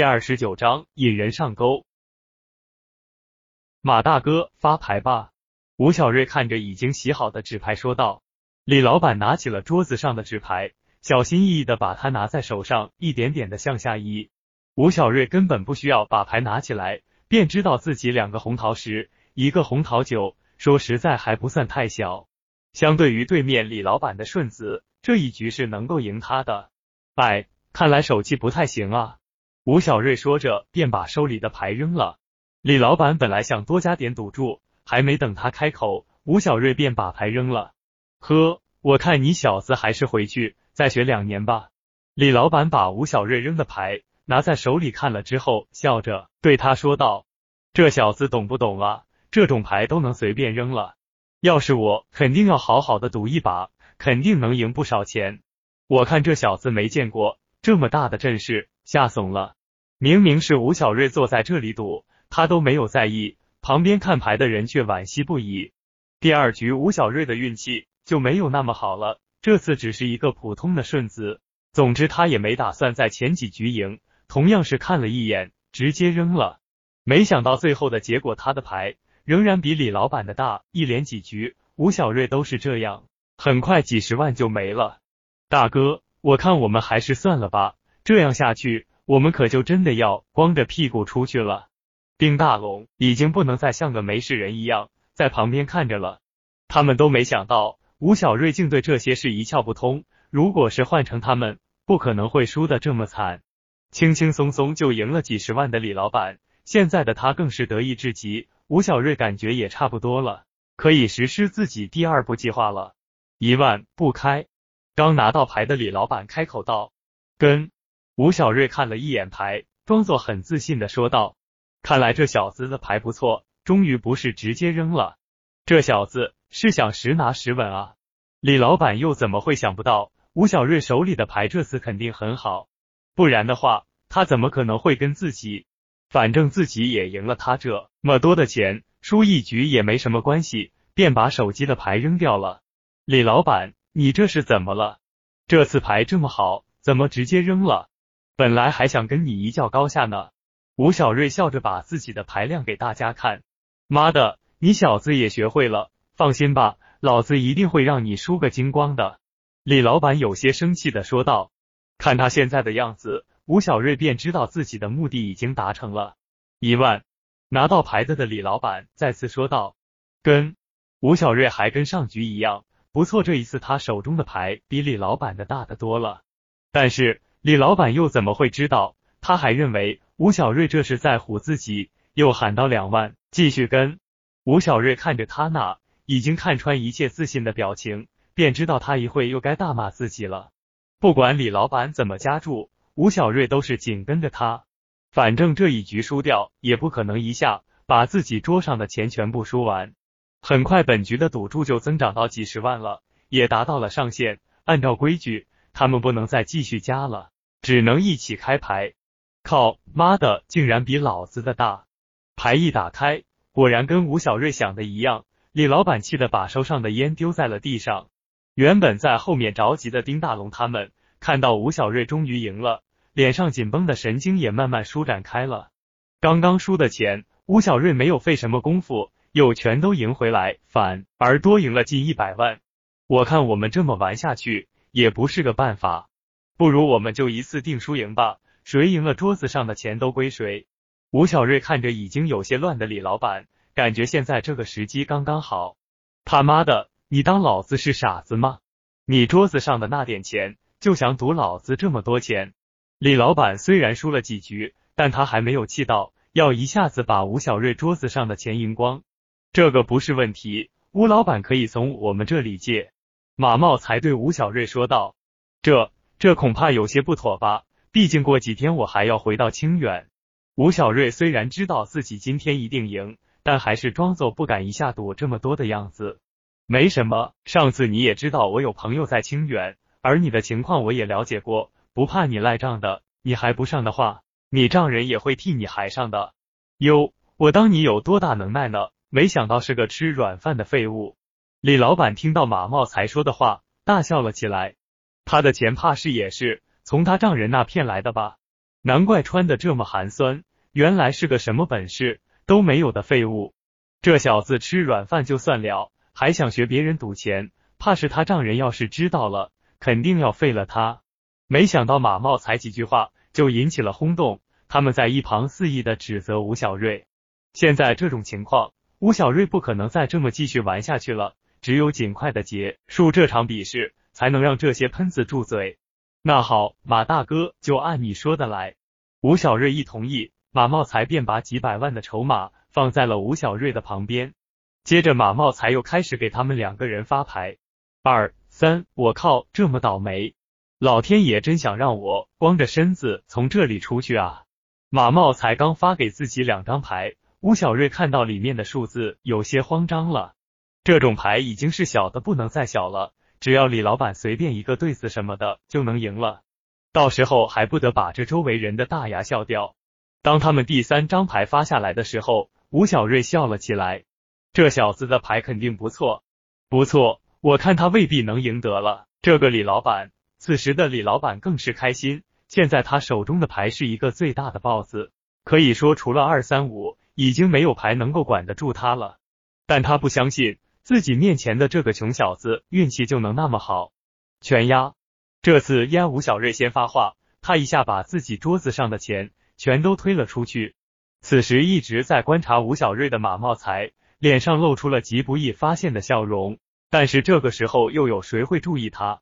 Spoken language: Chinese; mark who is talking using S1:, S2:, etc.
S1: 第二十九章引人上钩。马大哥发牌吧！吴小瑞看着已经洗好的纸牌说道。李老板拿起了桌子上的纸牌，小心翼翼的把它拿在手上，一点点的向下移。吴小瑞根本不需要把牌拿起来，便知道自己两个红桃十，一个红桃九，说实在还不算太小。相对于对面李老板的顺子，这一局是能够赢他的。哎，看来手气不太行啊！吴小瑞说着，便把手里的牌扔了。李老板本来想多加点赌注，还没等他开口，吴小瑞便把牌扔了。呵，我看你小子还是回去再学两年吧。李老板把吴小瑞扔的牌拿在手里看了之后，笑着对他说道：“这小子懂不懂啊？这种牌都能随便扔了。要是我，肯定要好好的赌一把，肯定能赢不少钱。我看这小子没见过这么大的阵势，吓怂了。明明是吴小瑞坐在这里赌。”他都没有在意，旁边看牌的人却惋惜不已。第二局吴小瑞的运气就没有那么好了，这次只是一个普通的顺子。总之他也没打算在前几局赢，同样是看了一眼，直接扔了。没想到最后的结果，他的牌仍然比李老板的大。一连几局吴小瑞都是这样，很快几十万就没了。大哥，我看我们还是算了吧，这样下去我们可就真的要光着屁股出去了。丁大龙已经不能再像个没事人一样在旁边看着了。他们都没想到吴小瑞竟对这些事一窍不通。如果是换成他们，不可能会输的这么惨。轻轻松松就赢了几十万的李老板，现在的他更是得意至极。吴小瑞感觉也差不多了，可以实施自己第二步计划了。一万不开。刚拿到牌的李老板开口道：“跟。”吴小瑞看了一眼牌，装作很自信的说道。看来这小子的牌不错，终于不是直接扔了。这小子是想实拿实稳啊！李老板又怎么会想不到吴小瑞手里的牌这次肯定很好？不然的话，他怎么可能会跟自己？反正自己也赢了他这么多的钱，输一局也没什么关系，便把手机的牌扔掉了。李老板，你这是怎么了？这次牌这么好，怎么直接扔了？本来还想跟你一较高下呢。吴小瑞笑着把自己的牌亮给大家看，妈的，你小子也学会了？放心吧，老子一定会让你输个精光的。李老板有些生气的说道。看他现在的样子，吴小瑞便知道自己的目的已经达成了。一万，拿到牌子的李老板再次说道。跟吴小瑞还跟上局一样，不错，这一次他手中的牌比李老板的大的多了。但是李老板又怎么会知道？他还认为。吴小瑞这是在唬自己，又喊到两万，继续跟。吴小瑞看着他那已经看穿一切自信的表情，便知道他一会又该大骂自己了。不管李老板怎么加注，吴小瑞都是紧跟着他。反正这一局输掉，也不可能一下把自己桌上的钱全部输完。很快，本局的赌注就增长到几十万了，也达到了上限。按照规矩，他们不能再继续加了，只能一起开牌。靠妈的，竟然比老子的大！牌一打开，果然跟吴小瑞想的一样。李老板气得把手上的烟丢在了地上。原本在后面着急的丁大龙他们，看到吴小瑞终于赢了，脸上紧绷的神经也慢慢舒展开了。刚刚输的钱，吴小瑞没有费什么功夫，又全都赢回来，反而多赢了近一百万。我看我们这么玩下去也不是个办法，不如我们就一次定输赢吧。谁赢了，桌子上的钱都归谁。吴小瑞看着已经有些乱的李老板，感觉现在这个时机刚刚好。他妈的，你当老子是傻子吗？你桌子上的那点钱，就想赌老子这么多钱？李老板虽然输了几局，但他还没有气到要一下子把吴小瑞桌子上的钱赢光。这个不是问题，吴老板可以从我们这里借。马茂才对吴小瑞说道：“这这恐怕有些不妥吧？”毕竟过几天我还要回到清远。吴小瑞虽然知道自己今天一定赢，但还是装作不敢一下赌这么多的样子。没什么，上次你也知道我有朋友在清远，而你的情况我也了解过，不怕你赖账的。你还不上的话，你丈人也会替你还上的。哟，我当你有多大能耐呢？没想到是个吃软饭的废物。李老板听到马茂才说的话，大笑了起来。他的钱怕是也是。从他丈人那骗来的吧？难怪穿的这么寒酸，原来是个什么本事都没有的废物。这小子吃软饭就算了，还想学别人赌钱，怕是他丈人要是知道了，肯定要废了他。没想到马茂才几句话就引起了轰动，他们在一旁肆意的指责吴小瑞。现在这种情况，吴小瑞不可能再这么继续玩下去了，只有尽快的结束这场比试，才能让这些喷子住嘴。那好，马大哥就按你说的来。吴小瑞一同意，马茂才便把几百万的筹码放在了吴小瑞的旁边。接着，马茂才又开始给他们两个人发牌。二三，我靠，这么倒霉！老天爷真想让我光着身子从这里出去啊！马茂才刚发给自己两张牌。吴小瑞看到里面的数字，有些慌张了。这种牌已经是小的不能再小了，只要李老板随便一个对子什么的就能赢了，到时候还不得把这周围人的大牙笑掉。当他们第三张牌发下来的时候，吴小瑞笑了起来。这小子的牌肯定不错，不错，我看他未必能赢得了。这个李老板，此时的李老板更是开心。现在他手中的牌是一个最大的 BOSS，可以说除了二三五。已经没有牌能够管得住他了，但他不相信自己面前的这个穷小子运气就能那么好。全压，这次燕吴小瑞先发话，他一下把自己桌子上的钱全都推了出去。此时一直在观察吴小瑞的马茂才脸上露出了极不易发现的笑容，但是这个时候又有谁会注意他？